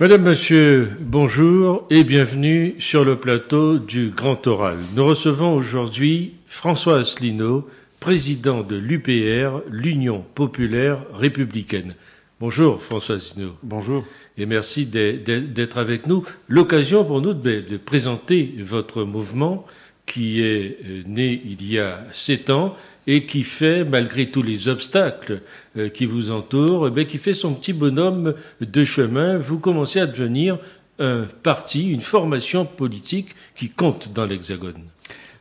Madame, Monsieur, bonjour et bienvenue sur le plateau du Grand Oral. Nous recevons aujourd'hui François Asselineau, président de l'UPR, l'Union populaire républicaine. Bonjour François Asselineau. Bonjour. Et merci d'être avec nous. L'occasion pour nous de, présenter votre mouvement qui est euh, né il y a sept ans et qui fait, malgré tous les obstacles euh, qui vous entourent, eh qui fait son petit bonhomme de chemin. Vous commencez à devenir un parti, une formation politique qui compte dans l'Hexagone.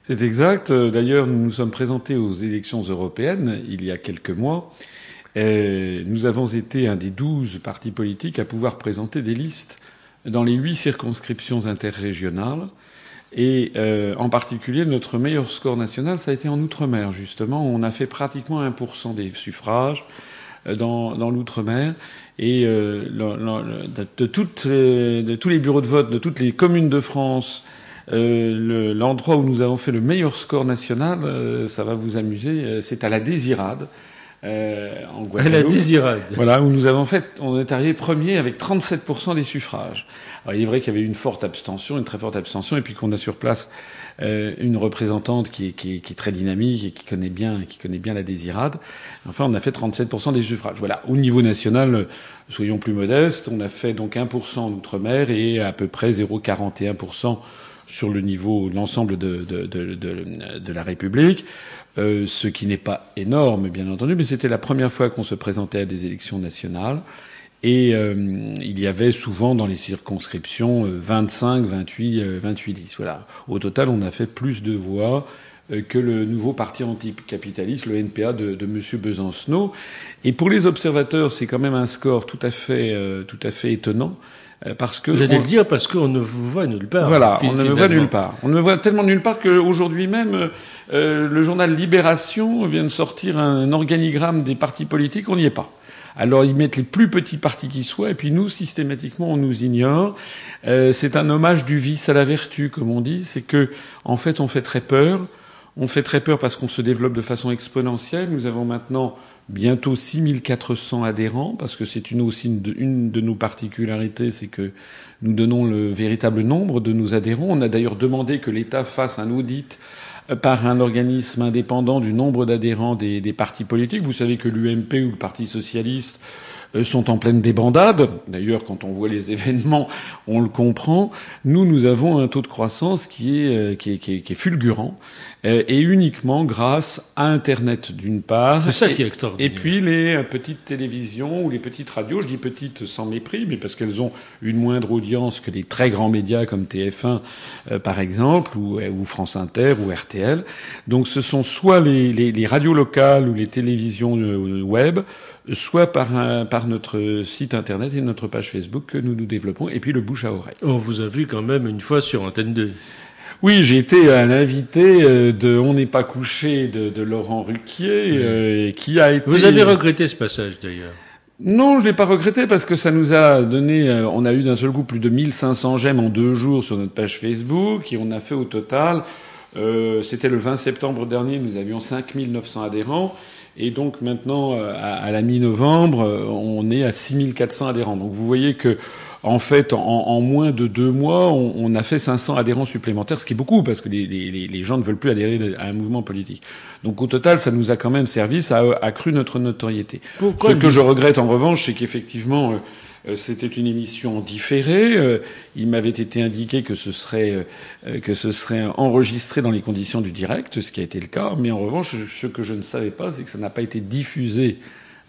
C'est exact. D'ailleurs, nous nous sommes présentés aux élections européennes il y a quelques mois. Et nous avons été un des douze partis politiques à pouvoir présenter des listes dans les huit circonscriptions interrégionales. Et euh, en particulier, notre meilleur score national, ça a été en Outre-mer, justement. On a fait pratiquement 1% des suffrages euh, dans, dans l'Outre-mer. Et euh, de, de tous les bureaux de vote, de toutes les communes de France, l'endroit où nous avons fait le meilleur score national, ça va vous amuser, c'est à la Désirade. Euh, en Guadeloupe. La désirade. Voilà, où nous avons fait, on est arrivé premier avec 37% des suffrages. Alors, il est vrai qu'il y avait une forte abstention, une très forte abstention, et puis qu'on a sur place euh, une représentante qui est, qui, qui est, très dynamique et qui connaît bien, qui connaît bien la désirade. Enfin, on a fait 37% des suffrages. Voilà. Au niveau national, soyons plus modestes, on a fait donc 1% en outre-mer et à peu près 0,41% sur le niveau, l'ensemble de, de, de, de, la République. Euh, ce qui n'est pas énorme, bien entendu, mais c'était la première fois qu'on se présentait à des élections nationales. Et euh, il y avait souvent dans les circonscriptions 25, 28, 28 listes. Voilà. Au total, on a fait plus de voix euh, que le nouveau parti anticapitaliste, le NPA de, de M. Besancenot. Et pour les observateurs, c'est quand même un score tout à fait, tout à fait étonnant. Euh, parce que vous allez le dire parce qu'on ne vous voit nulle part. Voilà, on ne me voit nulle part. On ne me voit tellement nulle part qu'aujourd'hui même, euh, le journal Libération vient de sortir un organigramme des partis politiques. On n'y est pas. Alors ils mettent les plus petits partis qui soient, et puis nous, systématiquement, on nous ignore. Euh, c'est un hommage du vice à la vertu, comme on dit. C'est que, en fait, on fait très peur. On fait très peur parce qu'on se développe de façon exponentielle. Nous avons maintenant bientôt 6400 adhérents, parce que c'est une aussi une de, nos particularités, c'est que nous donnons le véritable nombre de nos adhérents. On a d'ailleurs demandé que l'État fasse un audit euh, par un organisme indépendant du nombre d'adhérents des, partis politiques. Vous savez que l'UMP ou le Parti socialiste euh, sont en pleine débandade. D'ailleurs, quand on voit les événements, on le comprend. Nous, nous avons un taux de croissance qui est, euh, fulgurant. Euh, et uniquement grâce à Internet d'une part. C'est ça qui est extraordinaire. Et puis les euh, petites télévisions ou les petites radios, je dis petites sans mépris, mais parce qu'elles ont une moindre audience que les très grands médias comme TF1 euh, par exemple, ou, ou, France Inter ou RTL. Donc ce sont soit les, les, les radios locales ou les télévisions web, soit par, un, par notre site Internet et notre page Facebook que nous nous développons, et puis le bouche à oreille. On vous a vu quand même une fois sur Antenne 2. Oui, j'ai été à l'invité euh, de On n'est pas couché de, de Laurent Ruquier, euh, qui a été. Vous avez regretté ce passage d'ailleurs. Non, je l'ai pas regretté parce que ça nous a donné, euh, on a eu d'un seul coup plus de 1500 j'aime en deux jours sur notre page Facebook et on a fait au total, euh, c'était le 20 septembre dernier, nous avions 5900 adhérents et donc maintenant, à, à la mi-novembre, on est à 6400 adhérents. Donc vous voyez que en fait, en, moins de deux mois, on, a fait 500 adhérents supplémentaires, ce qui est beaucoup parce que les, gens ne veulent plus adhérer à un mouvement politique. Donc au total, ça nous a quand même servi, ça a accru notre notoriété. ce que je regrette en revanche, c'est qu'effectivement, euh, c'était une émission différée. Euh, il m'avait été indiqué que ce serait euh, que ce serait enregistré dans les conditions du direct, ce qui a été le cas. Mais en revanche, ce que je ne savais pas, c'est que ça n'a pas été diffusé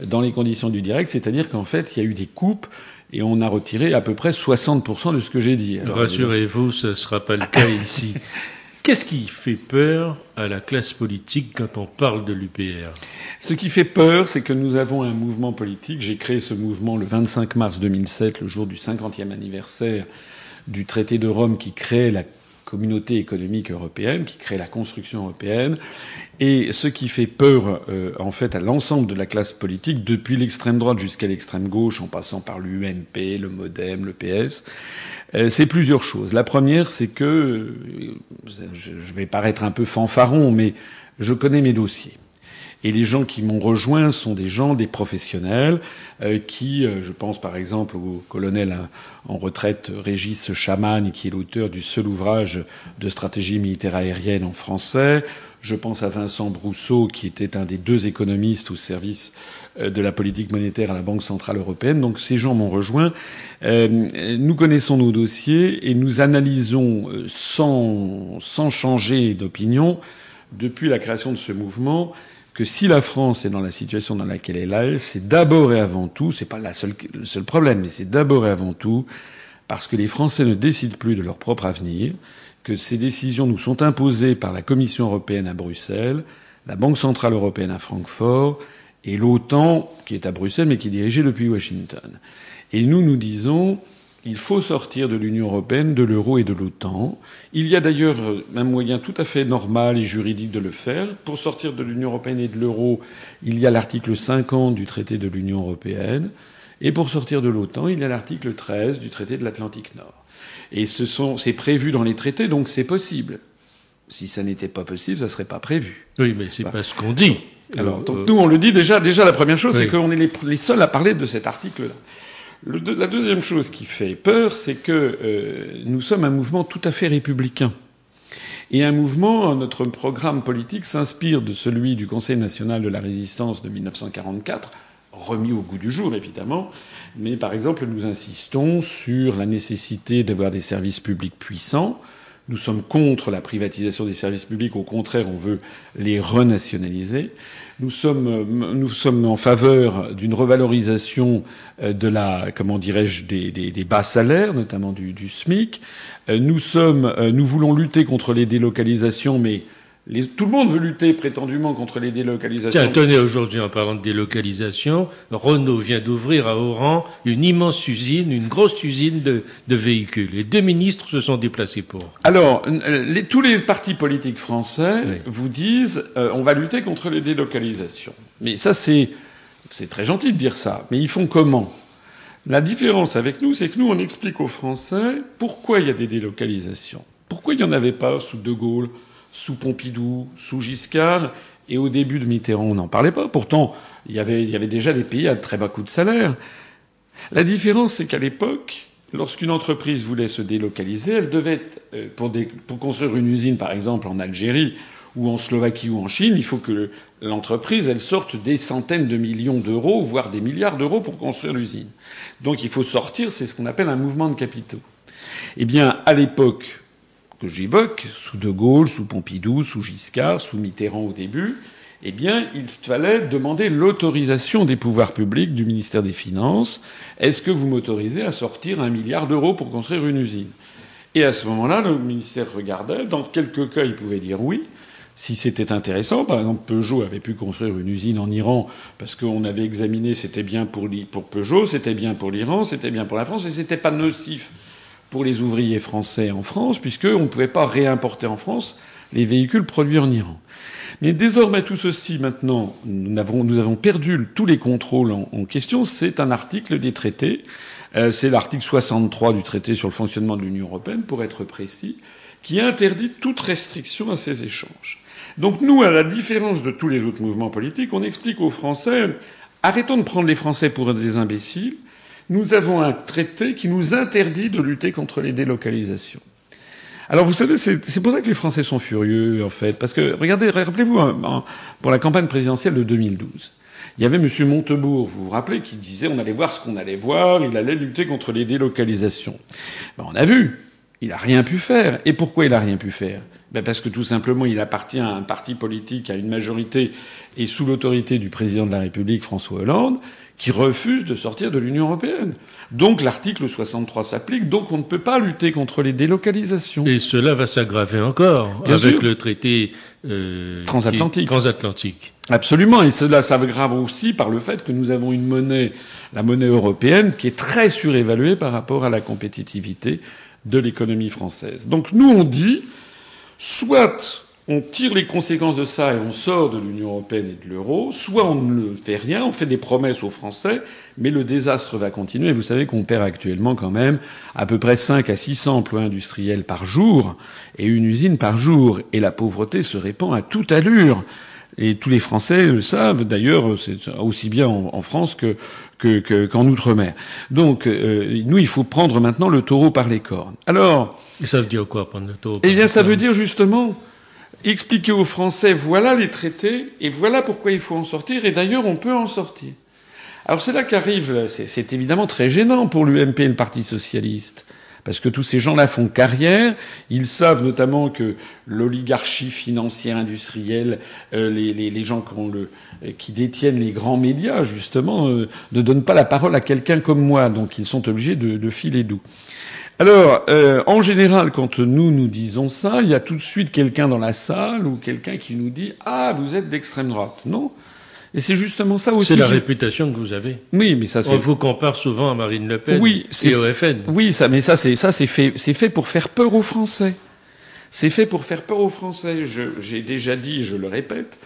dans les conditions du direct, c'est-à-dire qu'en fait, il y a eu des coupes et on a retiré à peu près 60% de ce que j'ai dit. Rassurez-vous, ce ne sera pas le cas ici. Qu'est-ce qui fait peur à la classe politique quand on parle de l'UPR Ce qui fait peur, c'est que nous avons un mouvement politique. J'ai créé ce mouvement le 25 mars 2007, le jour du 50e anniversaire du traité de Rome qui crée la communauté économique européenne, qui crée la construction européenne. Et ce qui fait peur, euh, en fait, à l'ensemble de la classe politique, depuis l'extrême droite jusqu'à l'extrême gauche, en passant par l'UMP, le MoDem, le PS, euh, c'est plusieurs choses. La première, c'est que, euh, je vais paraître un peu fanfaron, mais je connais mes dossiers. Et les gens qui m'ont rejoint sont des gens, des professionnels, euh, qui, euh, je pense par exemple au colonel en retraite Régis Chaman, qui est l'auteur du seul ouvrage de stratégie militaire aérienne en français. Je pense à Vincent Brousseau, qui était un des deux économistes au service euh, de la politique monétaire à la Banque centrale européenne. Donc ces gens m'ont rejoint. nous connaissons nos dossiers et nous analysons sans, sans changer d'opinion depuis la création de ce mouvement que si la France est dans la situation dans laquelle elle est, c'est d'abord et avant tout, c'est pas le seul problème, mais c'est d'abord et avant tout parce que les Français ne décident plus de leur propre avenir, que ces décisions nous sont imposées par la Commission européenne à Bruxelles, la Banque centrale européenne à Francfort et l'OTAN qui est à Bruxelles mais qui est dirigée depuis Washington. Et nous, nous disons, il faut sortir de l'Union européenne, de l'euro et de l'OTAN. Il y a d'ailleurs un moyen tout à fait normal et juridique de le faire. Pour sortir de l'Union européenne et de l'euro, il y a l'article 50 du traité de l'Union européenne. Et pour sortir de l'OTAN, il y a l'article 13 du traité de l'Atlantique Nord. Et ce sont, c'est prévu dans les traités, donc c'est possible. Si ça n'était pas possible, ça serait pas prévu. Oui, mais c'est pas ce qu'on dit. Alors, donc, nous, on le dit déjà. Déjà, la première chose, c'est qu'on est les, les seuls à parler de cet article-là la deuxième chose qui fait peur, c'est que euh, nous sommes un mouvement tout à fait républicain. Et un mouvement, notre programme politique s'inspire de celui du Conseil national de la résistance de 1944, remis au goût du jour évidemment, mais par exemple nous insistons sur la nécessité d'avoir des services publics puissants, nous sommes contre la privatisation des services publics, au contraire, on veut les renationaliser. Nous sommes, nous sommes en faveur d'une revalorisation euh, de la, comment dirais-je, des, bas salaires, notamment du, du SMIC. Euh, nous sommes, euh, nous voulons lutter contre les délocalisations, mais tout le monde veut lutter prétendument contre les délocalisations. Tiens, tenez, aujourd'hui, en parlant de délocalisation, Renault vient d'ouvrir à Oran une immense usine, une grosse usine de, de, véhicules. Les deux ministres se sont déplacés pour. Alors, les, tous les partis politiques français oui. vous disent euh, on va lutter contre les délocalisations. Mais ça, c'est c'est très gentil de dire ça. Mais ils font comment? La différence avec nous, c'est que nous, on explique aux Français pourquoi il y a des délocalisations. Pourquoi il n'y en avait pas sous De Gaulle? Sous Pompidou, sous Giscard, et au début de Mitterrand, on n'en parlait pas. Pourtant, il y, avait, déjà des pays à très bas coût de salaire. La différence, c'est qu'à l'époque, lorsqu'une entreprise voulait se délocaliser, elle devait, euh, pour, construire une usine, par exemple, en Algérie, ou en Slovaquie, ou en Chine, il faut que l'entreprise, elle sorte des centaines de millions d'euros, voire des milliards d'euros pour construire l'usine. Donc il faut sortir, c'est ce qu'on appelle un mouvement de capitaux. Eh bien, à l'époque, que j'évoque, sous De Gaulle, sous Pompidou, sous Giscard, sous Mitterrand au début, eh bien, il fallait demander l'autorisation des pouvoirs publics du ministère des Finances. Est-ce que vous m'autorisez à sortir un milliard d'euros pour construire une usine? Et à ce moment-là, le ministère regardait. Dans quelques cas, il pouvait dire oui. Si c'était intéressant, par exemple, Peugeot avait pu construire une usine en Iran parce qu'on avait examiné, c'était bien pour, Peugeot, c'était bien pour l'Iran, c'était bien pour la France, et c'était pas nocif pour les ouvriers français en France, puisqu'on ne pouvait pas réimporter en France les véhicules produits en Iran. Mais désormais, tout ceci, maintenant, nous avons, perdu tous les contrôles en, en question. C'est un article des traités. Euh, c'est l'article 63 du traité sur le fonctionnement de l'Union européenne, pour être précis, qui interdit toute restriction à ces échanges. Donc nous, à la différence de tous les autres mouvements politiques, on explique aux Français, arrêtons de prendre les Français pour des imbéciles, nous avons un traité qui nous interdit de lutter contre les délocalisations. Alors vous savez, c'est pour ça que les Français sont furieux, en fait. Parce que, regardez, rappelez-vous, pour la campagne présidentielle de 2012, il y avait M. Montebourg, vous vous rappelez, qui disait on allait voir ce qu'on allait voir, il allait lutter contre les délocalisations. Ben, on a vu, il n'a rien pu faire. Et pourquoi il n'a rien pu faire? Ben Parce que tout simplement, il appartient à un parti politique, à une majorité, et sous l'autorité du président de la République, François Hollande, qui refuse de sortir de l'Union européenne. Donc l'article 63 s'applique, donc on ne peut pas lutter contre les délocalisations. Et cela va s'aggraver encore Bien avec sûr. le traité euh, Transatlantique. transatlantique. Absolument, et cela s'aggrave aussi par le fait que nous avons une monnaie, la monnaie européenne, qui est très surévaluée par rapport à la compétitivité de l'économie française. Donc nous on dit, soit on tire les conséquences de ça et on sort de l'Union européenne et de l'euro, soit on ne fait rien, on fait des promesses aux Français, mais le désastre va continuer. Vous savez qu'on perd actuellement quand même à peu près 5 à 600 emplois industriels par jour et une usine par jour, et la pauvreté se répand à toute allure. Et tous les Français le savent. D'ailleurs, c'est aussi bien en, France que qu'en outre-mer. Donc, euh, nous, il faut prendre maintenant le taureau par les cornes. Alors, ça veut dire quoi prendre le taureau Eh bien, ça veut dire justement expliquer aux Français voilà les traités et voilà pourquoi il faut en sortir. Et d'ailleurs, on peut en sortir. Alors c'est là qu'arrive, c'est évidemment très gênant pour l'UMP et le Parti socialiste. Parce que tous ces gens-là font carrière, ils savent notamment que l'oligarchie financière industrielle, euh, les, gens qui, détiennent les grands médias, justement, euh, ne donnent pas la parole à quelqu'un comme moi, donc ils sont obligés de, de filer doux. Alors, euh, en général, quand nous nous disons ça, il y a tout de suite quelqu'un dans la salle ou quelqu'un qui nous dit ah vous êtes d'extrême droite. Non, et c'est justement ça aussi. C'est la réputation que vous avez. Oui, mais ça c'est. On vous compare souvent à Marine Le Pen. Oui, c'est au FN. Oui, ça, mais ça c'est ça c'est fait c'est fait pour faire peur aux Français. C'est fait pour faire peur aux Français. J'ai déjà dit, je le répète,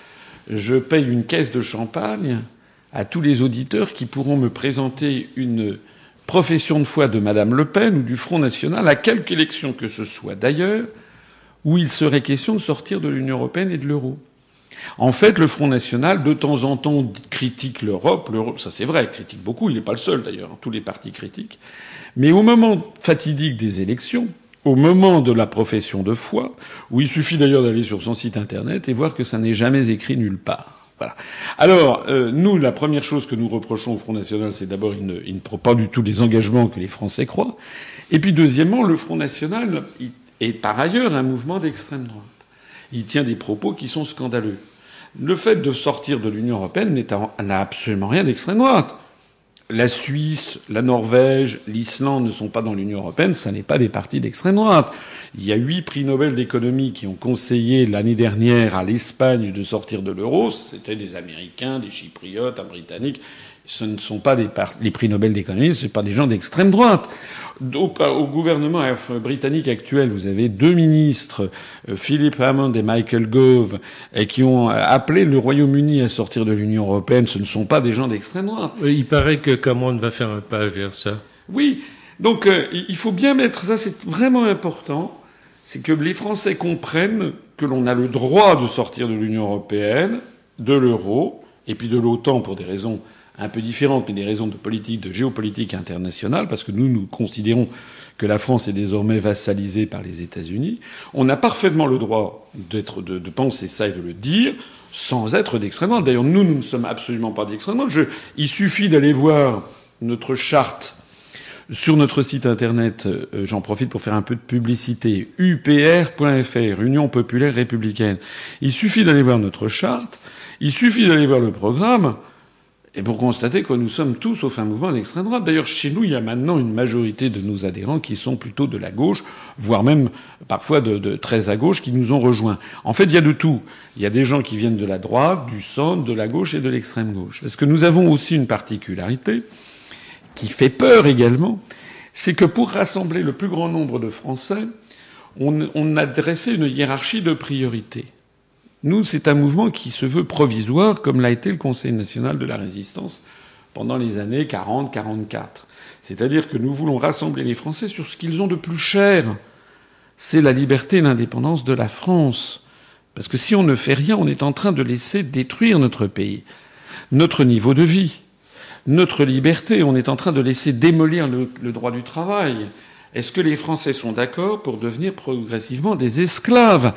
je paye une caisse de champagne à tous les auditeurs qui pourront me présenter une profession de foi de Madame Le Pen ou du Front National à quelque élection que ce soit d'ailleurs, où il serait question de sortir de l'Union européenne et de l'euro. En fait, le Front National, de temps en temps, critique l'Europe. Ça c'est vrai, critique beaucoup. Il n'est pas le seul d'ailleurs. Tous les partis critiquent. Mais au moment fatidique des élections, au moment de la profession de foi, où il suffit d'ailleurs d'aller sur son site internet et voir que ça n'est jamais écrit nulle part. Voilà. Alors, euh, nous, la première chose que nous reprochons au Front National, c'est d'abord il ne, prend pas du tout les engagements que les Français croient. Et puis, deuxièmement, le Front National est par ailleurs un mouvement d'extrême droite. Il tient des propos qui sont scandaleux. Le fait de sortir de l'Union européenne n'a absolument rien d'extrême droite. La Suisse, la Norvège, l'Islande ne sont pas dans l'Union européenne, ça n'est pas des partis d'extrême droite. Il y a huit prix Nobel d'économie qui ont conseillé l'année dernière à l'Espagne de sortir de l'euro. C'était des Américains, des Chypriotes, des Britanniques ce ne sont pas des les prix Nobel d'économie, ce ne sont pas des gens d'extrême droite. Au, au, gouvernement britannique actuel, vous avez deux ministres, euh, Philip Hammond et Michael Gove, qui ont appelé le Royaume-Uni à sortir de l'Union européenne. Ce ne sont pas des gens d'extrême droite. Il paraît que Cameron va faire un pas vers ça. Oui. Donc euh, il faut bien mettre ça, c'est vraiment important, c'est que les Français comprennent que l'on a le droit de sortir de l'Union européenne, de l'euro, et puis de l'OTAN pour des raisons un peu différentes, mais des raisons de politique, de géopolitique internationale, parce que nous, nous considérons que la France est désormais vassalisée par les États-Unis. On a parfaitement le droit d'être, de, de, penser ça et de le dire sans être d'extrême droite. D'ailleurs, nous, nous ne sommes absolument pas d'extrême droite. il suffit d'aller voir notre charte sur notre site internet. Euh, j'en profite pour faire un peu de publicité. UPR.fr, Union populaire républicaine. Il suffit d'aller voir notre charte. Il suffit d'aller voir le programme et pour constater que nous sommes tous au fin mouvement d'extrême droite. D'ailleurs, chez nous, il y a maintenant une majorité de nos adhérents qui sont plutôt de la gauche, voire même parfois de, de très à gauche, qui nous ont rejoints. En fait, il y a de tout. Il y a des gens qui viennent de la droite, du centre, de la gauche et de l'extrême gauche. Parce que nous avons aussi une particularité qui fait peur également, c'est que pour rassembler le plus grand nombre de Français, on, on a dressé une hiérarchie de priorités. Nous, c'est un mouvement qui se veut provisoire, comme l'a été le Conseil national de la résistance pendant les années 40-44. C'est-à-dire que nous voulons rassembler les Français sur ce qu'ils ont de plus cher. C'est la liberté et l'indépendance de la France. Parce que si on ne fait rien, on est en train de laisser détruire notre pays, notre niveau de vie, notre liberté. On est en train de laisser démolir le, le droit du travail. Est-ce que les Français sont d'accord pour devenir progressivement des esclaves?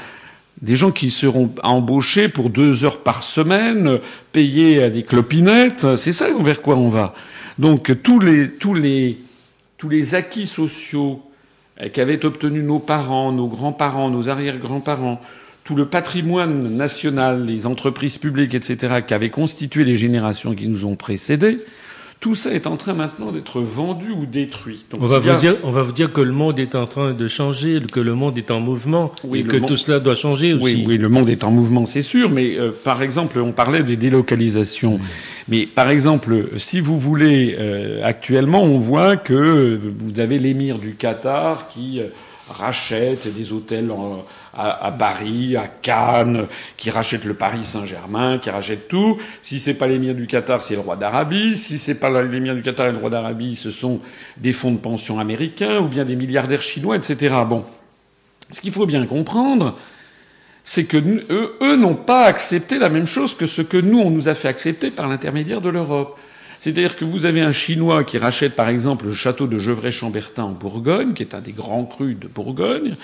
Des gens qui seront embauchés pour deux heures par semaine, payés à des clopinettes, c'est ça vers quoi on va. Donc tous les acquis sociaux euh, qu'avaient obtenus nos parents, nos grands-parents, nos arrière-grands-parents, tout le patrimoine national, les entreprises publiques, etc., qu'avaient constitué les générations qui nous ont précédés, tout ça est en train maintenant d'être vendu ou détruit. Donc, on, va vous dire, on va vous dire que le monde est en train de changer, que le monde est en mouvement, et que tout cela doit changer aussi. Oui, oui, le monde est en mouvement, c'est sûr, mais euh, par exemple, on parlait des délocalisations. Mais par exemple, si vous voulez, euh, actuellement, on voit que vous avez l'émir du Qatar qui euh, rachète des hôtels en à, Paris, à Cannes, qui rachète le Paris Saint-Germain, qui rachète tout. Si c'est pas l'émir du Qatar, c'est le roi d'Arabie. Si c'est pas l'émir du Qatar et le roi d'Arabie, ce sont des fonds de pension américains ou bien des milliardaires chinois, etc. Bon. Ce qu'il faut bien comprendre, c'est que eux, eux n'ont pas accepté la même chose que ce que nous, on nous a fait accepter par l'intermédiaire de l'Europe. C'est-à-dire que vous avez un Chinois qui rachète par exemple le château de Gevrey-Chambertin en Bourgogne, qui est un des grands crus de Bourgogne.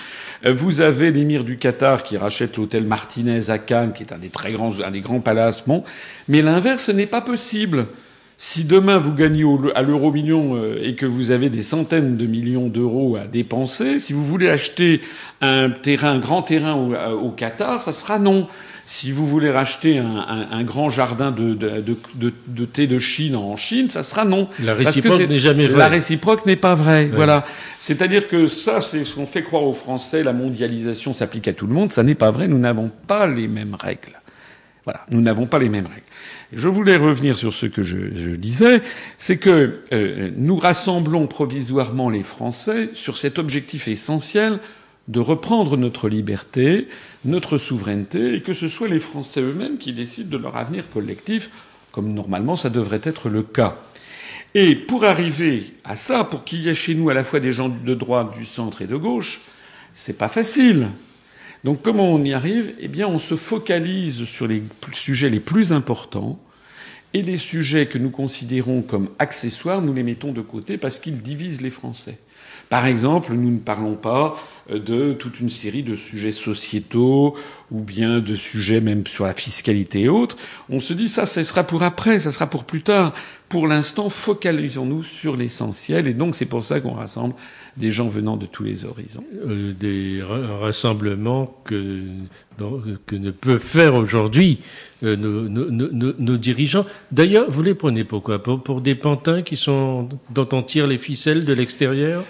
Euh, vous avez l'émir du Qatar qui rachète l'hôtel Martinez à Cannes, qui est un des très grands, un des grands palaces. Bon. Mais l'inverse n'est pas possible. Si demain vous gagnez à l'euro million euh, et que vous avez des centaines de millions d'euros à dépenser, si vous voulez acheter un terrain, un grand terrain au, au Qatar, ça sera non. Si vous voulez racheter un, un, un grand jardin de, de, de, de, thé de Chine en Chine, ça sera non. La réciproque n'est jamais vraie. La réciproque n'est pas vraie. Voilà. C'est-à-dire que ça, c'est ce qu'on fait croire aux Français. La mondialisation s'applique à tout le monde. Ça n'est pas vrai. Nous n'avons pas les mêmes règles. Voilà. Nous n'avons pas les mêmes règles. Je voulais revenir sur ce que je, je disais, c'est que euh, nous rassemblons provisoirement les Français sur cet objectif essentiel de reprendre notre liberté, notre souveraineté, et que ce soit les Français eux-mêmes qui décident de leur avenir collectif, comme normalement ça devrait être le cas. Et pour arriver à ça, pour qu'il y ait chez nous à la fois des gens de droite, du centre et de gauche, c'est pas facile. Donc comment on y arrive? Eh bien, on se focalise sur les sujets les plus importants, et les sujets que nous considérons comme accessoires, nous les mettons de côté parce qu'ils divisent les Français. Par exemple, nous ne parlons pas de toute une série de sujets sociétaux ou bien de sujets même sur la fiscalité et autres. On se dit ça, ça sera pour après, ça sera pour plus tard. Pour l'instant, focalisons-nous sur l'essentiel et donc c'est pour ça qu'on rassemble des gens venant de tous les horizons. Euh, des rassemblements que, que ne peuvent faire aujourd'hui euh, nos, nos, nos, nos, dirigeants. D'ailleurs, vous les prenez pourquoi? Pour, pour des pantins qui sont dont on tire les ficelles de l'extérieur?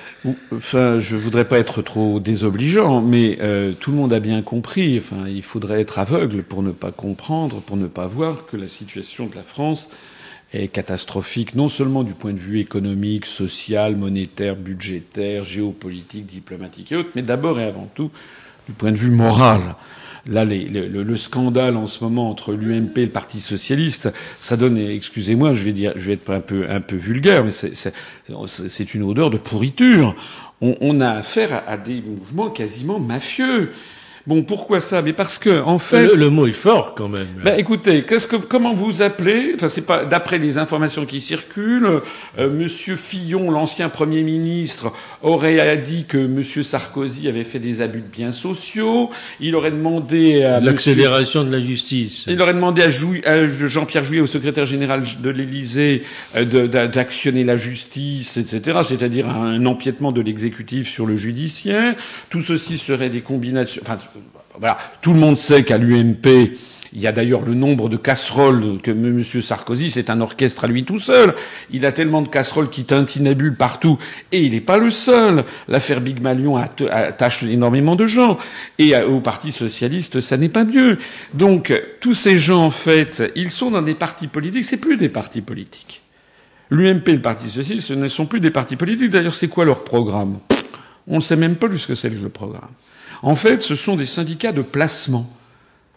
Enfin, je voudrais pas être trop désobligeant, mais euh, tout le monde a bien compris. Enfin, il faudrait être aveugle pour ne pas comprendre, pour ne pas voir que la situation de la France est catastrophique, non seulement du point de vue économique, social, monétaire, budgétaire, géopolitique, diplomatique et autres, mais d'abord et avant tout du point de vue moral. Là, les, le, le, scandale en ce moment entre l'UMP et le Parti socialiste, ça donne, excusez-moi, je vais dire, je vais être un peu un peu vulgaire, mais c'est une odeur de pourriture. On, a affaire à des mouvements quasiment mafieux. Bon, pourquoi ça? Mais parce que, en fait, le, le mot est fort quand même. Ben, écoutez, qu'est-ce que, comment vous appelez Enfin, c'est pas d'après les informations qui circulent. Euh, Monsieur Fillon, l'ancien Premier ministre, aurait dit que Monsieur Sarkozy avait fait des abus de biens sociaux. Il aurait demandé à l'accélération de la justice. Il aurait demandé à, à Jean-Pierre Jouy, au secrétaire général de l'Élysée, euh, d'actionner la justice, etc. C'est-à-dire un empiètement de l'exécutif sur le judiciaire. Tout ceci serait des combinations. Enfin, Tout le monde sait qu'à l'UMP, il y a d'ailleurs le nombre de casseroles que M. Sarkozy, c'est un orchestre à lui tout seul. Il a tellement de casseroles qui tintinabulent partout. Et il n'est pas le seul. L'affaire Big Malion attache énormément de gens. Et au Parti Socialiste, ça n'est pas mieux. Donc, tous ces gens, en fait, ils sont dans des partis politiques. C'est plus des partis politiques. L'UMP et le Parti Socialiste, ce ne sont plus des partis politiques. D'ailleurs, c'est quoi leur programme? On ne sait même pas ce que c'est le programme. En fait, ce sont des syndicats de placement.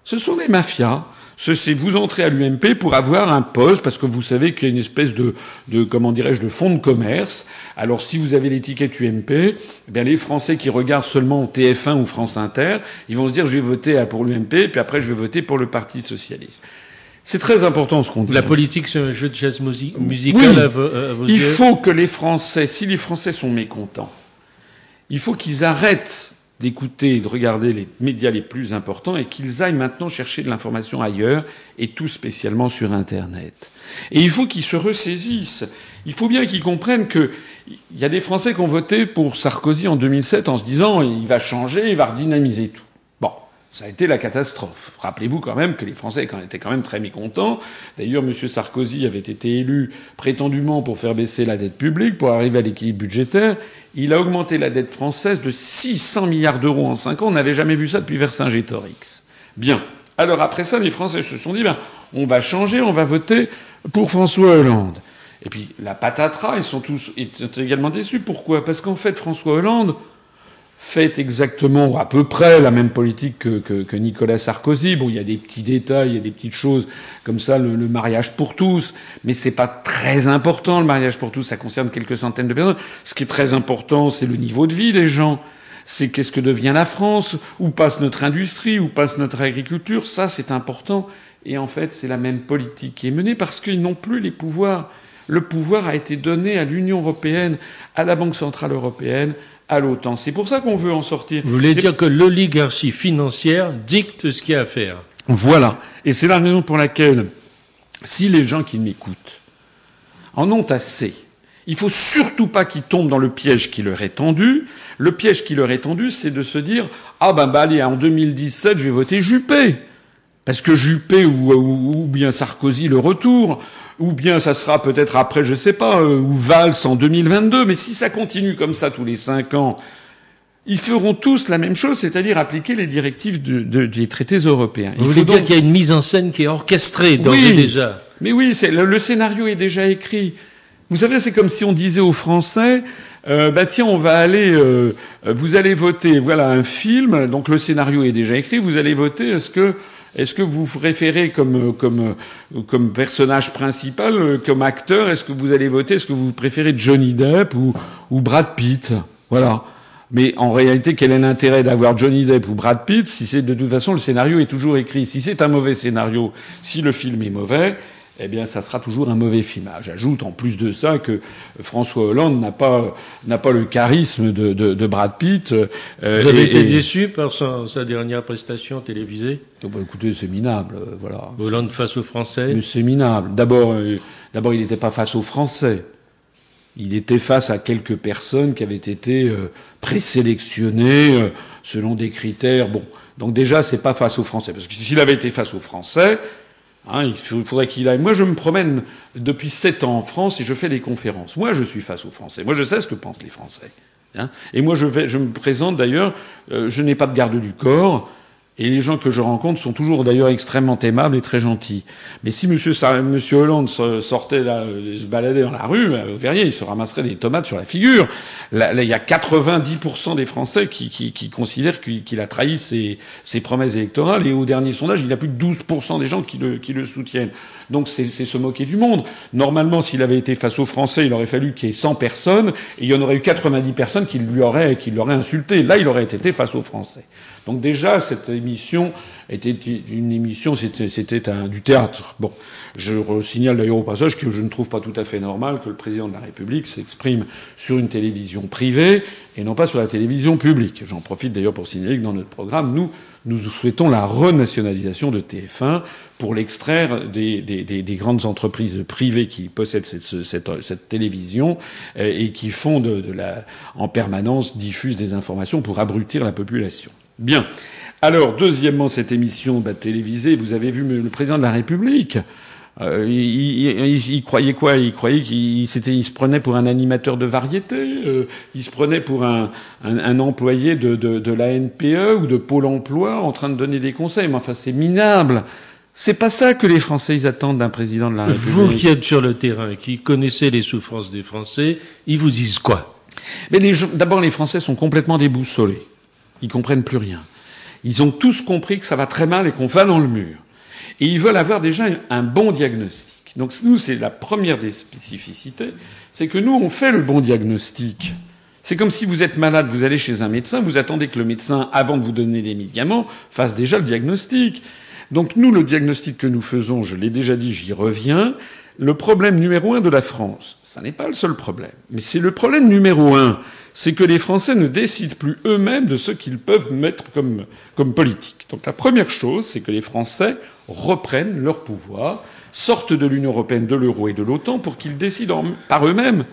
Ce sont des mafias. C'est vous entrez à l'UMP pour avoir un poste parce que vous savez qu'il y a une espèce de, de comment dirais-je, de fonds de commerce. Alors si vous avez l'étiquette UMP, eh bien les Français qui regardent seulement TF1 ou France Inter, ils vont se dire je vais voter pour l'UMP, puis après je vais voter pour le Parti socialiste. C'est très important ce qu'on dit. La politique, c'est un jeu de jazz musical oui. à, vos, à vos Il yeux faut que les Français, si les Français sont mécontents, il faut qu'ils arrêtent d'écouter et de regarder les médias les plus importants et qu'ils aillent maintenant chercher de l'information ailleurs et tout spécialement sur Internet. Et il faut qu'ils se ressaisissent. Il faut bien qu'ils comprennent que il y a des Français qui ont voté pour Sarkozy en 2007 en se disant il va changer, il va redynamiser tout. Ça a été la catastrophe. Rappelez-vous quand même que les Français étaient quand même très mécontents. D'ailleurs, M. Sarkozy avait été élu prétendument pour faire baisser la dette publique, pour arriver à l'équilibre budgétaire. Il a augmenté la dette française de 600 milliards d'euros en 5 ans. On n'avait jamais vu ça depuis Vercingétorix. Bien. Alors après ça, les Français se sont dit, ben, on va changer, on va voter pour François Hollande. Et puis la patatras, ils sont tous ils sont également déçus. Pourquoi? Parce qu'en fait, François Hollande fait exactement à peu près la même politique que, que, que, Nicolas Sarkozy. Bon, il y a des petits détails, il y a des petites choses comme ça, le, le mariage pour tous, mais c'est pas très important le mariage pour tous. Ça concerne quelques centaines de personnes. Ce qui est très important, c'est le niveau de vie des gens. c'est qu'est-ce que devient la France, où passe notre industrie, où passe notre agriculture. Ça, c'est important. Et en fait, c'est la même politique qui est menée parce qu'ils n'ont plus les pouvoirs. Le pouvoir a été donné à l'Union européenne, à la Banque centrale européenne, à l'OTAN. C'est pour ça qu'on veut en sortir. Vous voulez dire que l'oligarchie financière dicte ce qu'il y a à faire Voilà. Et c'est la raison pour laquelle, si les gens qui m'écoutent en ont assez, il faut surtout pas qu'ils tombent dans le piège qui leur est tendu. Le piège qui leur est tendu, c'est de se dire ah ben bah allez en 2017 je vais voter Juppé parce que Juppé ou, ou, bien Sarkozy le retour ou bien ça sera peut-être après je sais pas euh, ou Valls en 2022. Mais si ça continue comme ça tous les cinq ans, ils feront tous la même chose, c'est-à-dire appliquer les directives de, de, des traités européens. Vous voulez dire qu'il y a une mise en scène qui est orchestrée d'ores oui, déjà Mais oui, le, le scénario est déjà écrit. Vous savez, c'est comme si on disait aux Français, euh, bah tiens, on va aller, euh, vous allez voter, voilà un film, donc le scénario est déjà écrit, vous allez voter, est-ce que, est-ce que vous préférez comme, comme, comme personnage principal, comme acteur, est-ce que vous allez voter, est-ce que vous préférez Johnny Depp ou, ou Brad Pitt? Voilà. Mais en réalité, quel est l'intérêt d'avoir Johnny Depp ou Brad Pitt si c'est de toute façon le scénario est toujours écrit? Si c'est un mauvais scénario, si le film est mauvais, eh bien, ça sera toujours un mauvais film. J'ajoute en plus de ça que François Hollande n'a pas n'a pas le charisme de, de, de Brad Pitt. Euh, Vous avez et, été et... déçu par sa, sa, dernière prestation télévisée? Oh bah, Écoutez, c'est minable, euh, voilà. Hollande face aux Français? Mais c'est minable. D'abord, euh, d'abord, il n'était pas face aux Français. Il était face à quelques personnes qui avaient été euh, présélectionnées selon des critères. Bon, donc déjà, c'est pas face aux Français, parce que s'il avait été face aux Français, Hein, il faudrait qu'il aille. Moi, je me promène depuis sept ans en France et je fais des conférences. Moi, je suis face aux Français. Moi, je sais ce que pensent les Français. Hein et moi, je, me présente d'ailleurs. Euh, je n'ai pas de garde du corps. Et les gens que je rencontre sont toujours d'ailleurs extrêmement aimables et très gentils. Mais si Monsieur, Hollande sortait là, se baladait dans la rue, vous verriez, il se ramasserait des tomates sur la figure. Là, il y a 90% des Français qui, considèrent qu'il a trahi ses, ses, promesses électorales. Et au dernier sondage, il y a plus de 12% des gens qui le, soutiennent. Donc c'est se moquer du monde. Normalement, s'il avait été face aux Français, il aurait fallu qu'il y ait 100 personnes, et il y en aurait eu 90 personnes qui lui auraient, qui l'auraient insulté. Là, il aurait été face aux Français. Donc déjà, cette émission était une émission, c'était du théâtre. Bon, je signale d'ailleurs au passage que je ne trouve pas tout à fait normal que le président de la République s'exprime sur une télévision privée et non pas sur la télévision publique. J'en profite d'ailleurs pour signaler que dans notre programme, nous, nous souhaitons la renationalisation de TF1 pour l'extraire des, des, des, des, grandes entreprises privées qui possèdent cette, télévision euh, et qui font de, en permanence diffusent des informations pour abrutir la population. Bien. Alors, deuxièmement, cette émission bah, télévisée, vous avez vu le président de la République. Euh, il, il, il, croyait quoi? Il croyait qu'il il se prenait pour un animateur de variété. Euh, il se prenait pour un, un, un employé de, de, de, la NPE ou de Pôle Emploi en train de donner des conseils. Mais enfin, c'est minable. C'est pas ça que les Français ils attendent d'un président de la République. Vous qui êtes sur le terrain, qui connaissez les souffrances des Français, ils vous disent quoi? Mais d'abord, les Français sont complètement déboussolés. Ils comprennent plus rien. Ils ont tous compris que ça va très mal et qu'on va dans le mur. Et ils veulent avoir déjà un bon diagnostic. Donc nous, c'est la première des spécificités, c'est que nous, on fait le bon diagnostic. C'est comme si vous êtes malade, vous allez chez un médecin, vous attendez que le médecin, avant de vous donner les médicaments, fasse déjà le diagnostic. Donc nous, le diagnostic que nous faisons, je l'ai déjà dit, j'y reviens, le problème numéro un de la France, ça n'est pas le seul problème, mais c'est le problème numéro un, c'est que les Français ne décident plus eux-mêmes de ce qu'ils peuvent mettre comme, comme politique. Donc la première chose, c'est que les Français reprennent leur pouvoir, sortent de l'Union européenne, de l'euro et de l'OTAN pour qu'ils décident par eux-mêmes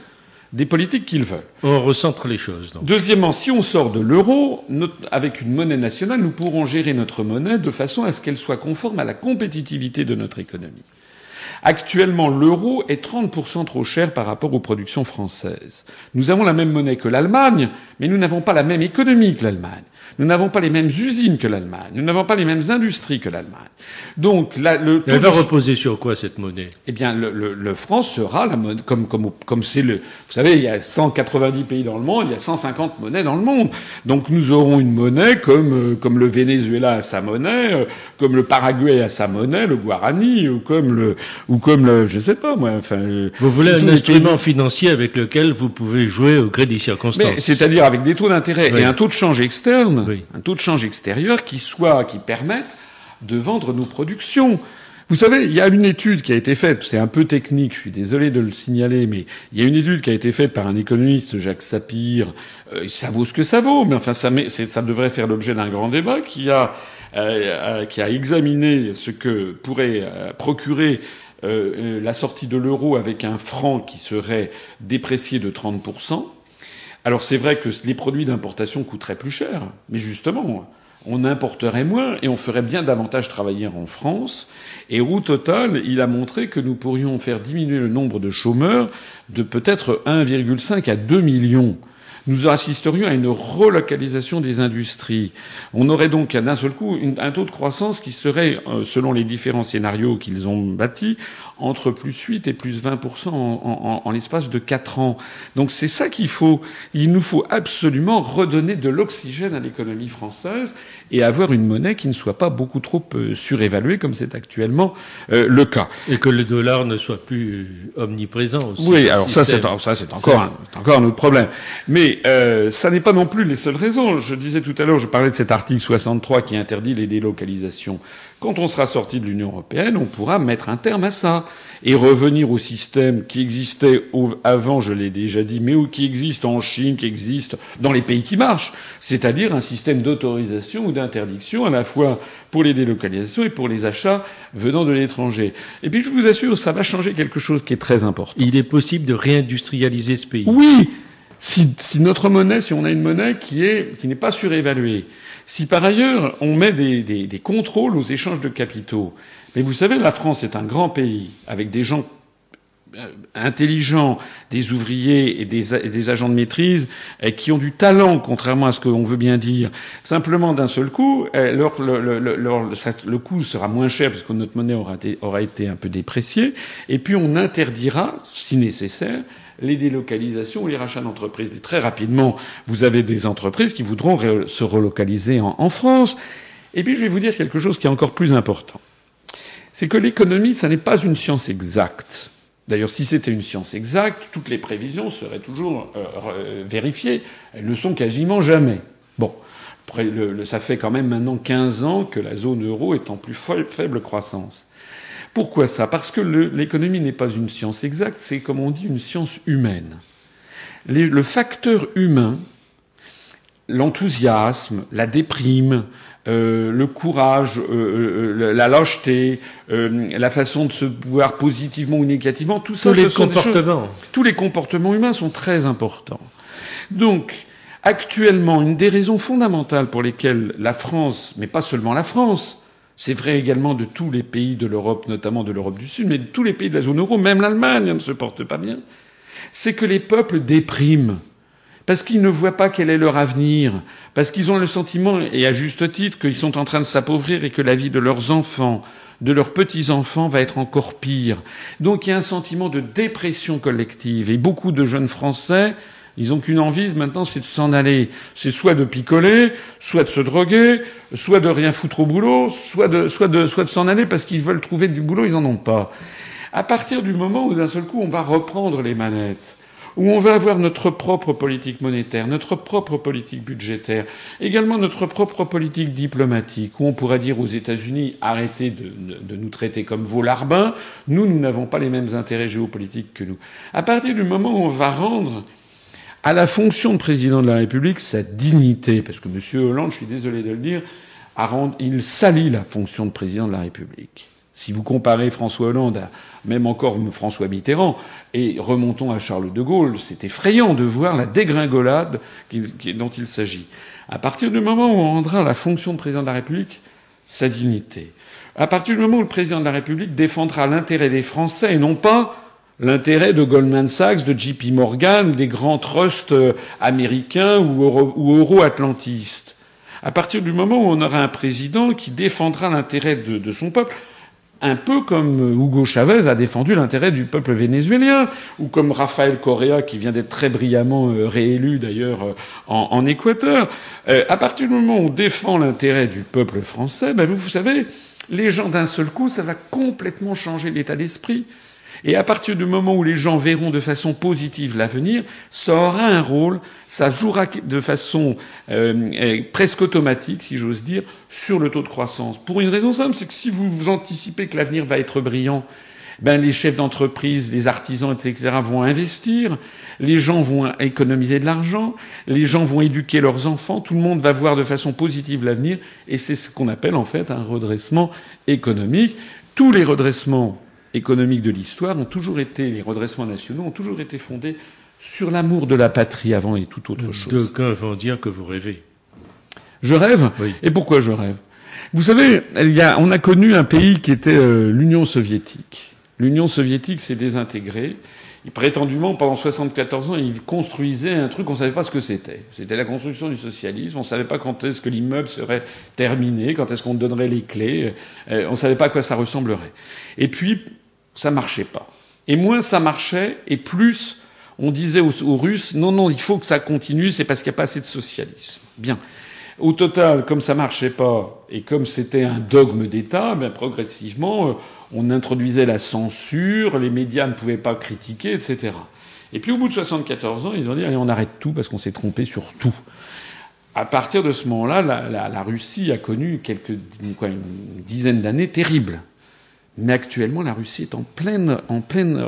des politiques qu'ils veulent. On recentre les choses. Donc. Deuxièmement, si on sort de l'euro, avec une monnaie nationale, nous pourrons gérer notre monnaie de façon à ce qu'elle soit conforme à la compétitivité de notre économie. Actuellement, l'euro est 30% trop cher par rapport aux productions françaises. Nous avons la même monnaie que l'Allemagne, mais nous n'avons pas la même économie que l'Allemagne. Nous n'avons pas les mêmes usines que l'Allemagne. Nous n'avons pas les mêmes industries que l'Allemagne. Donc, la, le Elle va reposer sur quoi cette monnaie? Eh bien, le, le, le franc sera la monnaie, comme comme comme c'est le. Vous savez, il y a 190 pays dans le monde, il y a 150 monnaies dans le monde. Donc, nous aurons une monnaie comme euh, comme le Venezuela a sa monnaie, euh, comme le Paraguay a sa monnaie, le Guarani, ou comme le ou comme le, je sais pas moi. Enfin, euh, vous voulez un instrument financier avec lequel vous pouvez jouer au crédit circonstance. C'est-à-dire avec des taux d'intérêt et un taux de change externe un taux de change extérieur qui soit, qui permette de vendre nos productions. Vous savez, il y a une étude qui a été faite, c'est un peu technique, je suis désolé de le signaler, mais il y a une étude qui a été faite par un économiste, Jacques Sapir. Euh, ça vaut ce que ça vaut, mais enfin, ça, ça devrait faire l'objet d'un grand débat qui a, euh, euh, qui a examiné ce que pourrait procurer la sortie de l'euro avec un franc qui serait déprécié de 30 alors c'est vrai que les produits d'importation coûteraient plus cher, mais justement, on importerait moins et on ferait bien davantage travailler en France. Et au total, il a montré que nous pourrions faire diminuer le nombre de chômeurs de peut-être 1,5 à 2 millions nous assisterions à une relocalisation des industries. On aurait donc d'un seul coup un taux de croissance qui serait, euh, selon les différents scénarios qu'ils ont bâtis, entre plus 8 et plus 20% en, en, l'espace de 4 ans. Donc c'est ça qu'il faut. Il nous faut absolument redonner de l'oxygène à l'économie française et avoir une monnaie qui ne soit pas beaucoup trop euh, surévaluée comme c'est actuellement euh, le cas. Et que le dollar ne soit plus omniprésent aussi. Oui, alors ça c'est ça c'est encore encore un autre problème. Mais euh, ça n'est pas non plus les seules raisons. Je disais tout à l'heure, je parlais de cet article 63 qui interdit les délocalisations. Quand on sera sorti de l'Union européenne, on pourra mettre un terme à ça et revenir au système qui existait avant, je l'ai déjà dit, mais qui existe en Chine, qui existe dans les pays qui marchent, c'est-à-dire un système d'autorisation ou d'interdiction à la fois pour les délocalisations et pour les achats venant de l'étranger. Et puis je vous assure, ça va changer quelque chose qui est très important. Il est possible de réindustrialiser ce pays. Oui, si, notre monnaie, si on a une monnaie qui est qui n'est pas surévaluée, si par ailleurs on met des, contrôles aux échanges de capitaux, mais vous savez, la France est un grand pays avec des gens euh, intelligents, des ouvriers et des, des agents de maîtrise qui ont du talent, contrairement à ce qu'on veut bien dire. Simplement, d'un seul coup, leur, le, coût sera moins cher puisque notre monnaie aura aura été un peu dépréciée. Et puis, on interdira, si nécessaire, les délocalisations ou les rachats d'entreprises. Mais très rapidement, vous avez des entreprises qui voudront se relocaliser en, France. Et puis je vais vous dire quelque chose qui est encore plus important. C'est que l'économie, ça n'est pas une science exacte. D'ailleurs, si c'était une science exacte, toutes les prévisions seraient toujours euh, vérifiées. Elles ne sont quasiment jamais. Bon. Ça fait quand même maintenant 15 ans que la zone euro est en plus faible croissance. Pourquoi ça? Parce que l'économie n'est pas une science exacte, c'est comme on dit une science humaine. le facteur humain, l'enthousiasme, la déprime, euh, le courage, euh, euh la lâcheté, la façon de se voir positivement ou négativement, tout ça, tous les comportements. tous les comportements humains sont très importants. Donc, actuellement, une des raisons fondamentales pour lesquelles la France, mais pas seulement la France, c'est vrai également de tous les pays de l'Europe, notamment de l'Europe du Sud, mais de tous les pays de la zone euro, même l'Allemagne ne se porte pas bien. C'est que les peuples dépriment. Parce qu'ils ne voient pas quel est leur avenir, parce qu'ils ont le sentiment, et à juste titre, qu'ils sont en train de s'appauvrir et que la vie de leurs enfants, de leurs petits-enfants va être encore pire. Donc il y a un sentiment de dépression collective. Et beaucoup de jeunes Français ils ont qu'une envie maintenant, c'est de s'en aller. C'est soit de picoler, soit de se droguer, soit de rien foutre au boulot, soit de, soit de, soit de s'en aller parce qu'ils veulent trouver du boulot, ils en ont pas. À partir du moment où d'un seul coup on va reprendre les manettes, où on va avoir notre propre politique monétaire, notre propre politique budgétaire, également notre propre politique diplomatique, où on pourra dire aux États-Unis arrêtez de, de, nous traiter comme vos larbins, nous, nous n'avons pas les mêmes intérêts géopolitiques que nous. À partir du moment où on va rendre à la fonction de président de la République sa dignité, parce que M. Hollande, je suis désolé de le dire, il salit la fonction de président de la République. Si vous comparez François Hollande à même encore François Mitterrand, et remontons à Charles de Gaulle, c'est effrayant de voir la dégringolade dont il s'agit. À partir du moment où on rendra la fonction de président de la République sa dignité, à partir du moment où le président de la République défendra l'intérêt des Français et non pas l'intérêt de Goldman Sachs, de JP Morgan, des grands trusts euh, américains ou euro-atlantistes. à partir du moment où on aura un président qui défendra l'intérêt de, son peuple, un peu comme Hugo Chavez a défendu l'intérêt du peuple vénézuélien, ou comme Rafael Correa, qui vient d'être très brillamment euh, réélu d'ailleurs euh, en, Équateur. Euh, à partir du moment où on défend l'intérêt du peuple français, ben vous savez, les gens d'un seul coup, ça va complètement changer l'état d'esprit. Et à partir du moment où les gens verront de façon positive l'avenir, ça aura un rôle, ça jouera de façon euh, euh, presque automatique, si j'ose dire, sur le taux de croissance. Pour une raison simple, c'est que si vous, vous anticipez que l'avenir va être brillant, ben les chefs d'entreprise, les artisans, etc. vont investir, les gens vont économiser de l'argent, les gens vont éduquer leurs enfants, tout le monde va voir de façon positive l'avenir, et c'est ce qu'on appelle en fait un redressement économique. Tous les redressements économiques de l'histoire ont toujours été, les redressements nationaux ont toujours été fondés sur l'amour de la patrie avant et toute autre chose. D'aucuns vont dire que vous rêvez. Je rêve Et pourquoi je rêve? Vous savez, il y a, on a connu un pays qui était euh, l'Union soviétique. L'Union soviétique s'est désintégrée. Et prétendument, pendant 74 ans, ils construisaient un truc, on ne savait pas ce que c'était. C'était la construction du socialisme. On ne savait pas quand est-ce que l'immeuble serait terminé, quand est-ce qu'on donnerait les clés. Euh, on ne savait pas à quoi ça ressemblerait. Et puis, ça marchait pas. Et moins ça marchait, et plus on disait aux, Russes non, non, il faut que ça continue, c'est parce qu'il n'y a pas assez de socialisme. Bien. Au total, comme ça marchait pas, et comme c'était un dogme d'État, ben progressivement, euh, on introduisait la censure, les médias ne pouvaient pas critiquer, etc. Et puis au bout de 74 ans, ils ont dit allez, on arrête tout parce qu'on s'est trompé sur tout. À partir de ce moment-là, la, la, Russie a connu quelques quoi, une dizaine d'années terribles. Mais actuellement, la Russie est en pleine, en pleine,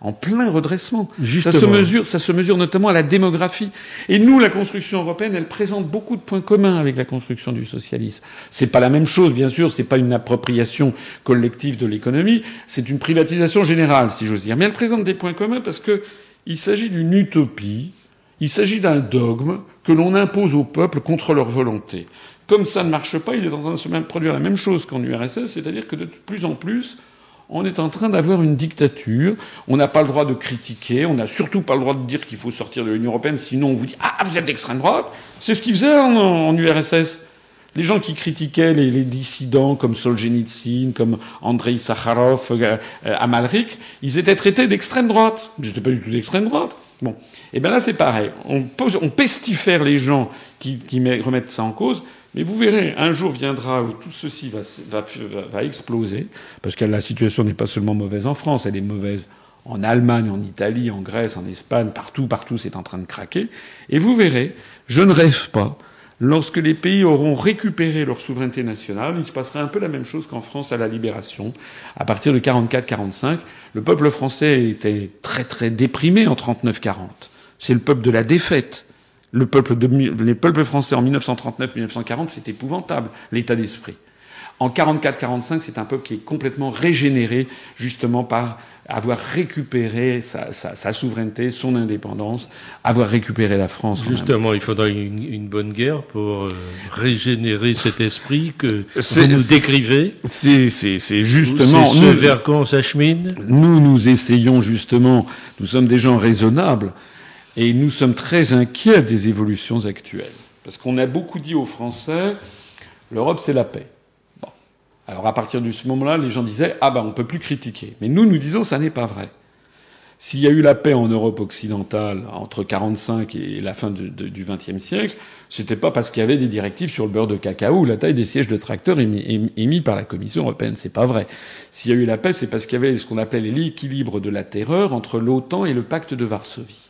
en plein redressement. Ça se mesure, ça se mesure notamment à la démographie. Et nous, la construction européenne, elle présente beaucoup de points communs avec la construction du socialisme. C'est pas la même chose, bien sûr. C'est pas une appropriation collective de l'économie. C'est une privatisation générale, si j'ose dire. Mais elle présente des points communs parce que il s'agit d'une utopie. Il s'agit d'un dogme que l'on impose au peuple contre leur volonté. Comme ça ne marche pas, il est en train de se produire la même chose qu'en URSS, c'est-à-dire que de plus en plus, on est en train d'avoir une dictature. On n'a pas le droit de critiquer. On n'a surtout pas le droit de dire qu'il faut sortir de l'Union européenne. Sinon, on vous dit ah vous êtes d'extrême droite. C'est ce qu'ils faisaient en, URSS. Les gens qui critiquaient les, dissidents comme Solzhenitsyn, comme Andrei Sakharov, euh, euh, Amalrik, ils étaient traités d'extrême droite. Ils n'étaient pas du tout d'extrême droite. Bon, et bien là c'est pareil. On, pestifère les gens qui remettent ça en cause. Mais vous verrez, un jour viendra où tout ceci va, exploser, parce que la situation n'est pas seulement mauvaise en France, elle est mauvaise en Allemagne, en Italie, en Grèce, en Espagne, partout, partout, c'est en train de craquer. Et vous verrez, je ne rêve pas, lorsque les pays auront récupéré leur souveraineté nationale, il se passera un peu la même chose qu'en France à la libération. À partir de 44-45, le peuple français était très très déprimé en 39-40. C'est le peuple de la défaite. Le peuple de, les peuples français en 1939-1940, c'est épouvantable, l'état d'esprit. En 44-45, c'est un peuple qui est complètement régénéré, justement par avoir récupéré sa, sa, sa, souveraineté, son indépendance, avoir récupéré la France. Justement, il faudra une, une, bonne guerre pour euh, régénérer cet esprit que vous nous décrivez. C'est justement... C'est ce vers quoi on s'achemine Nous, nous essayons justement, nous sommes des gens raisonnables, et nous sommes très inquiets des évolutions actuelles. Parce qu'on a beaucoup dit aux Français, l'Europe c'est la paix. Bon. Alors à partir de ce moment-là, les gens disaient, ah ben on peut plus critiquer. Mais nous, nous disons, ça n'est pas vrai. S'il y a eu la paix en Europe occidentale entre 45 et la fin du XXe siècle, c'était pas parce qu'il y avait des directives sur le beurre de cacao ou la taille des sièges de tracteurs émis, émis par la Commission européenne. C'est pas vrai. S'il y a eu la paix, c'est parce qu'il y avait ce qu'on appelait l'équilibre de la terreur entre l'OTAN et le pacte de Varsovie.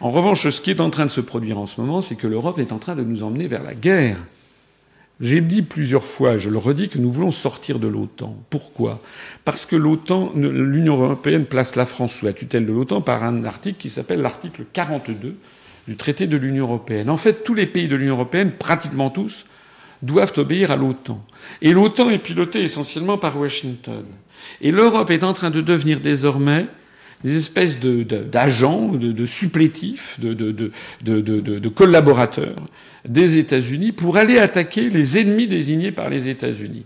En revanche, ce qui est en train de se produire en ce moment, c'est que l'Europe est en train de nous emmener vers la guerre. J'ai dit plusieurs fois, je le redis, que nous voulons sortir de l'OTAN. Pourquoi? Parce que l'OTAN, l'Union européenne place la France sous la tutelle de l'OTAN par un article qui s'appelle l'article 42 du traité de l'Union européenne. En fait, tous les pays de l'Union européenne, pratiquement tous, doivent obéir à l'OTAN. Et l'OTAN est pilotée essentiellement par Washington. Et l'Europe est en train de devenir désormais des espèces d'agents, de, de, de, supplétifs, de, de collaborateurs des États-Unis pour aller attaquer les ennemis désignés par les États-Unis.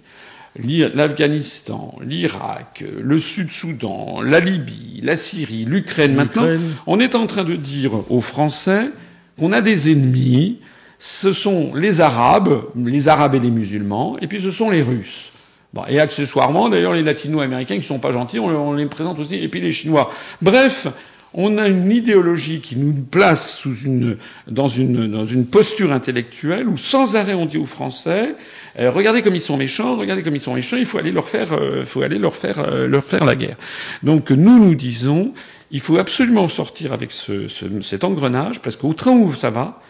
L'Afghanistan, l'Irak, le Sud-Soudan, la Libye, la Syrie, l'Ukraine. Maintenant, on est en train de dire aux Français qu'on a des ennemis ce sont les Arabes, les Arabes et les musulmans, et puis ce sont les Russes. Bon, et accessoirement, d'ailleurs, les latino-américains qui sont pas gentils, on, les présente aussi, et puis les Chinois. Bref, on a une idéologie qui nous place une, dans, une, posture intellectuelle où sans arrêt on dit aux Français euh, regardez comme ils sont méchants, regardez comme ils sont méchants, il faut aller leur faire, euh, faut aller leur faire, euh, leur faire la guerre. Donc nous nous disons il faut absolument sortir avec ce, cet engrenage parce qu'au train où ça va,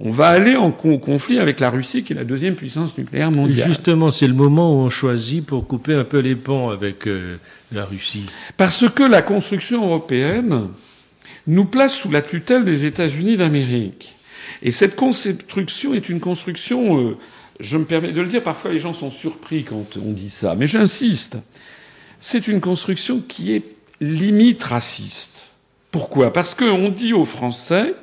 on va aller en conflit avec la Russie, qui est la deuxième puissance nucléaire mondiale. Justement, c'est le moment où on choisit pour couper un peu les ponts avec euh, la Russie. Parce que la construction européenne nous place sous la tutelle des États-Unis d'Amérique. Et cette construction est une construction, euh, je me permets de le dire, parfois les gens sont surpris quand on dit ça, mais j'insiste, c'est une construction qui est limite raciste. Pourquoi? Parce qu'on dit aux Français,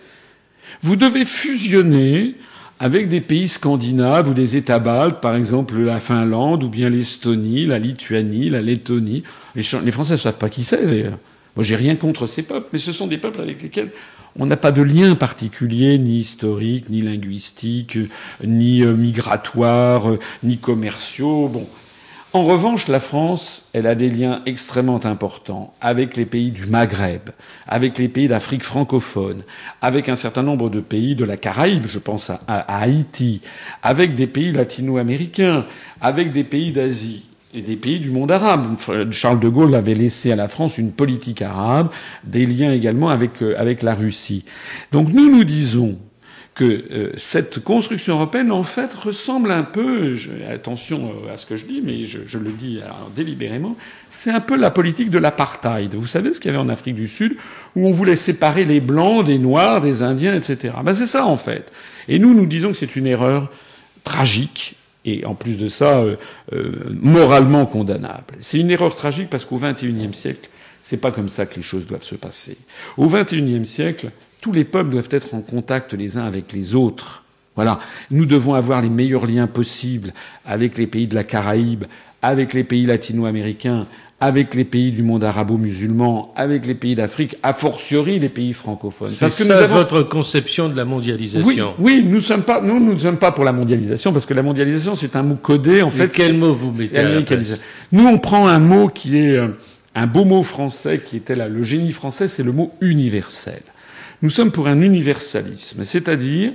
vous devez fusionner avec des pays scandinaves ou des États baltes, par exemple la Finlande ou bien l'Estonie, la Lituanie, la Lettonie. Les, Français ne savent pas qui c'est d'ailleurs. Moi, j'ai rien contre ces peuples, mais ce sont des peuples avec lesquels on n'a pas de lien particulier, ni historique, ni linguistique, ni euh, migratoire, euh, ni commerciaux. Bon, en revanche, la France, elle a des liens extrêmement importants avec les pays du Maghreb, avec les pays d'Afrique francophone, avec un certain nombre de pays de la Caraïbe, je pense à, Haïti, avec des pays latino-américains, avec des pays d'Asie et des pays du monde arabe. Charles de Gaulle avait laissé à la France une politique arabe, des liens également avec, euh, avec la Russie. Donc nous nous disons, que euh, cette construction européenne, en fait, ressemble un peu, je, attention euh, à ce que je dis, mais je, je le dis délibérément, c'est un peu la politique de l'apartheid. Vous savez ce qu'il y avait en Afrique du Sud, où on voulait séparer les Blancs des Noirs, des Indiens, etc. Ben, c'est ça, en fait. Et nous, nous disons que c'est une erreur tragique, et en plus de ça, euh, euh moralement condamnable. C'est une erreur tragique parce qu'au XXIe siècle, c'est pas comme ça que les choses doivent se passer. Au XXIe siècle, tous les peuples doivent être en contact les uns avec les autres. Voilà. Nous devons avoir les meilleurs liens possibles avec les pays de la Caraïbe, avec les pays latino-américains, avec les pays du monde arabo-musulman, avec les pays d'Afrique, a fortiori les pays francophones. C'est ça nous avons... votre conception de la mondialisation. Oui, oui, nous sommes pas, nous, nous ne sommes pas pour la mondialisation parce que la mondialisation c'est un mot codé en fait. quel mot vous mettez à la Nous on prend un mot qui est euh, un beau mot français qui était là, le génie français, c'est le mot universel. Nous sommes pour un universalisme, c'est-à-dire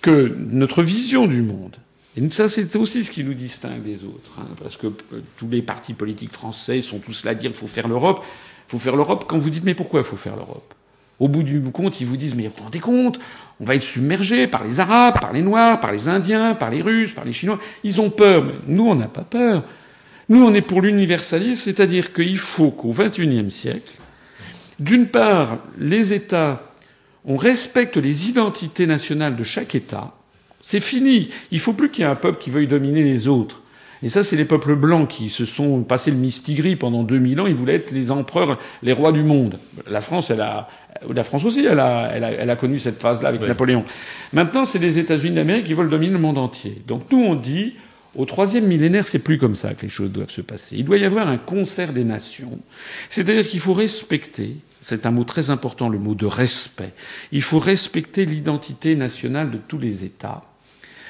que notre vision du monde, et ça c'est aussi ce qui nous distingue des autres, hein, parce que euh, tous les partis politiques français sont tous là à dire qu'il faut faire l'Europe. Il faut faire l'Europe quand vous dites mais pourquoi il faut faire l'Europe? Au bout du compte, ils vous disent mais vous vous rendez compte On va être submergé par les Arabes, par les Noirs, par les Indiens, par les Russes, par les Chinois. Ils ont peur, mais nous on n'a pas peur. Nous on est pour l'universalisme, c'est-à-dire qu'il faut qu'au XXIe siècle, d'une part, les États on respecte les identités nationales de chaque État. C'est fini. Il faut plus qu'il y ait un peuple qui veuille dominer les autres. Et ça, c'est les peuples blancs qui se sont passés le mistigris pendant 2000 ans. Ils voulaient être les empereurs, les rois du monde. La France, elle a, la France aussi, elle a, elle a, elle a connu cette phase-là avec oui. Napoléon. Maintenant, c'est les États-Unis d'Amérique qui veulent dominer le monde entier. Donc nous, on dit, au troisième millénaire, c'est plus comme ça que les choses doivent se passer. Il doit y avoir un concert des nations. C'est-à-dire qu'il faut respecter c'est un mot très important, le mot de respect. Il faut respecter l'identité nationale de tous les États.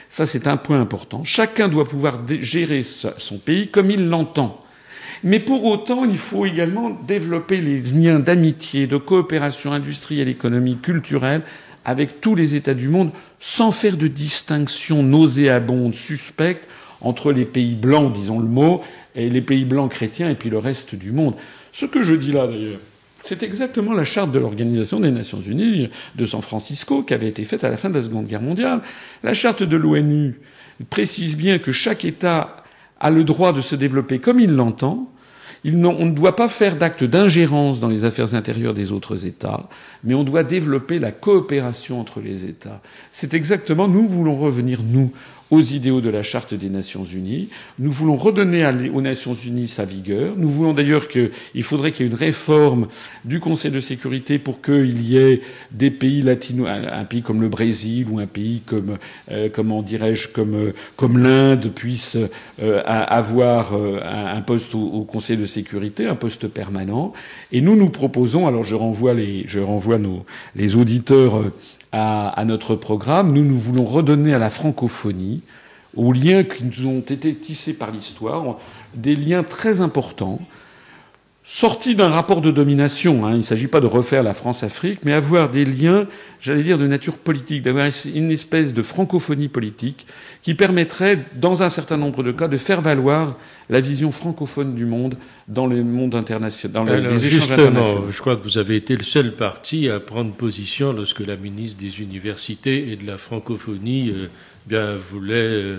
Ça, c'est un point important. Chacun doit pouvoir gérer son pays comme il l'entend. Mais pour autant, il faut également développer les liens d'amitié, de coopération industrielle, économique, culturelle avec tous les États du monde, sans faire de distinction nauséabonde, suspecte, entre les pays blancs, disons le mot, et les pays blancs chrétiens, et puis le reste du monde. Ce que je dis là, d'ailleurs, c'est exactement la charte de l'Organisation des Nations Unies de San Francisco qui avait été faite à la fin de la Seconde Guerre mondiale. La charte de l'ONU précise bien que chaque État a le droit de se développer comme il l'entend. on ne doit pas faire d'actes d'ingérence dans les affaires intérieures des autres États, mais on doit développer la coopération entre les États. C'est exactement, nous voulons revenir, nous, aux idéaux de la Charte des Nations Unies. Nous voulons redonner aux Nations Unies sa vigueur. Nous voulons d'ailleurs qu'il faudrait qu'il y ait une réforme du Conseil de sécurité pour qu'il y ait des pays latino, un pays comme le Brésil ou un pays comme, euh, comment dirais-je, comme, euh, comme l'Inde puisse euh, avoir un poste au, au, Conseil de sécurité, un poste permanent. Et nous, nous proposons, alors je renvoie les, je renvoie nos, les auditeurs à, notre programme. Nous, nous voulons redonner à la francophonie, aux liens qui nous ont été tissés par l'histoire, des liens très importants sorti d'un rapport de domination. Hein. Il ne s'agit pas de refaire la France-Afrique, mais avoir des liens, j'allais dire, de nature politique, d'avoir une espèce de francophonie politique qui permettrait, dans un certain nombre de cas, de faire valoir la vision francophone du monde dans le monde international, dans les échanges internationaux. Je crois que vous avez été le seul parti à prendre position lorsque la ministre des Universités et de la francophonie euh, bien voulait euh,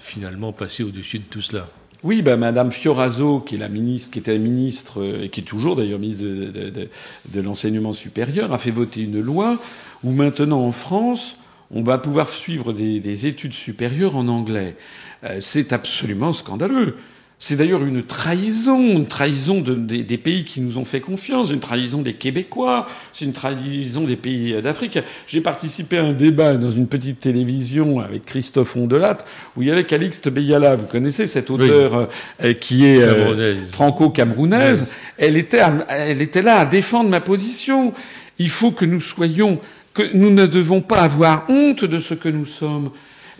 finalement passer au-dessus de tout cela. Oui, ben Madame Fioraso, qui est la ministre, qui était ministre euh, et qui est toujours d'ailleurs ministre de, l'enseignement supérieur, a fait voter une loi où maintenant en France, on va pouvoir suivre des, études supérieures en anglais. Euh, c'est absolument scandaleux. C'est d'ailleurs une trahison, une trahison des pays qui nous ont fait confiance, une trahison des Québécois, c'est une trahison des pays d'Afrique. J'ai participé à un débat dans une petite télévision avec Christophe Ondelat, où il y avait Calixte Beyala. Vous connaissez cette auteure euh, qui est euh, franco-camerounaise. Elle était, elle était là à défendre ma position. Il faut que nous soyons, que nous ne devons pas avoir honte de ce que nous sommes.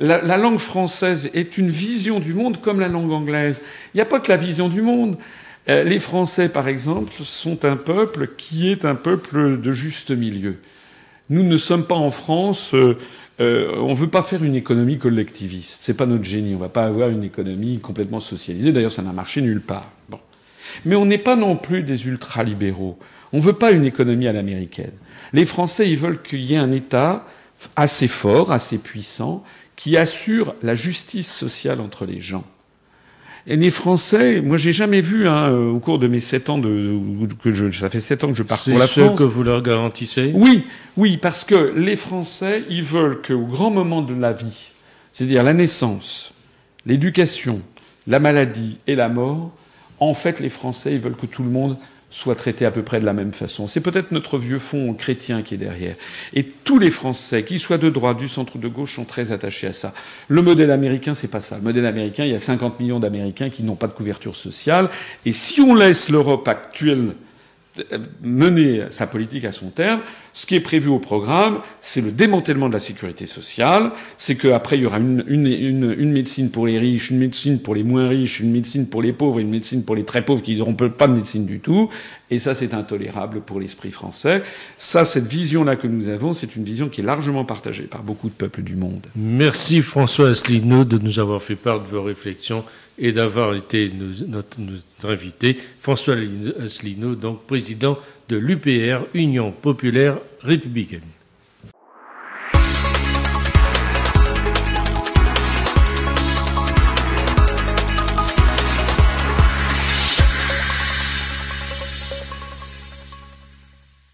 La, langue française est une vision du monde comme la langue anglaise. Il n'y a pas que la vision du monde. Euh, les Français, par exemple, sont un peuple qui est un peuple de juste milieu. Nous ne sommes pas en France. Euh, euh, on ne veut pas faire une économie collectiviste. C'est pas notre génie. On ne va pas avoir une économie complètement socialisée. D'ailleurs, ça n'a marché nulle part. Bon. Mais on n'est pas non plus des ultralibéraux. On ne veut pas une économie à l'américaine. Les Français, ils veulent qu'il y ait un État assez fort, assez puissant, qui assure la justice sociale entre les gens. Et les Français, moi j'ai jamais vu hein, au cours de mes sept ans de, que je, ça fait sept ans que je parcours la France. C'est ce que vous leur garantissez? Oui, oui, parce que les Français, ils veulent qu'au grand moment de la vie, c'est-à-dire la naissance, l'éducation, la maladie et la mort, en fait, les Français, ils veulent que tout le monde soit traité à peu près de la même façon. C'est peut-être notre vieux fond chrétien qui est derrière. Et tous les Français, qu'ils soient de droite, du centre ou de gauche, sont très attachés à ça. Le modèle américain, c'est pas ça. Le modèle américain, il y a 50 millions d'Américains qui n'ont pas de couverture sociale. Et si on laisse l'Europe actuelle mener sa politique à son terme. Ce qui est prévu au programme, c'est le démantèlement de la sécurité sociale, c'est qu'après il y aura une, une, une, une, médecine pour les riches, une médecine pour les moins riches, une médecine pour les pauvres, une médecine pour les très pauvres qui n'auront pas de médecine du tout. Et ça, c'est intolérable pour l'esprit français. Ça, cette vision-là que nous avons, c'est une vision qui est largement partagée par beaucoup de peuples du monde. Merci François Asselineau de nous avoir fait part de vos réflexions et d'avoir été notre, invité, François Asselineau, donc président de l'UPR, Union populaire républicaine.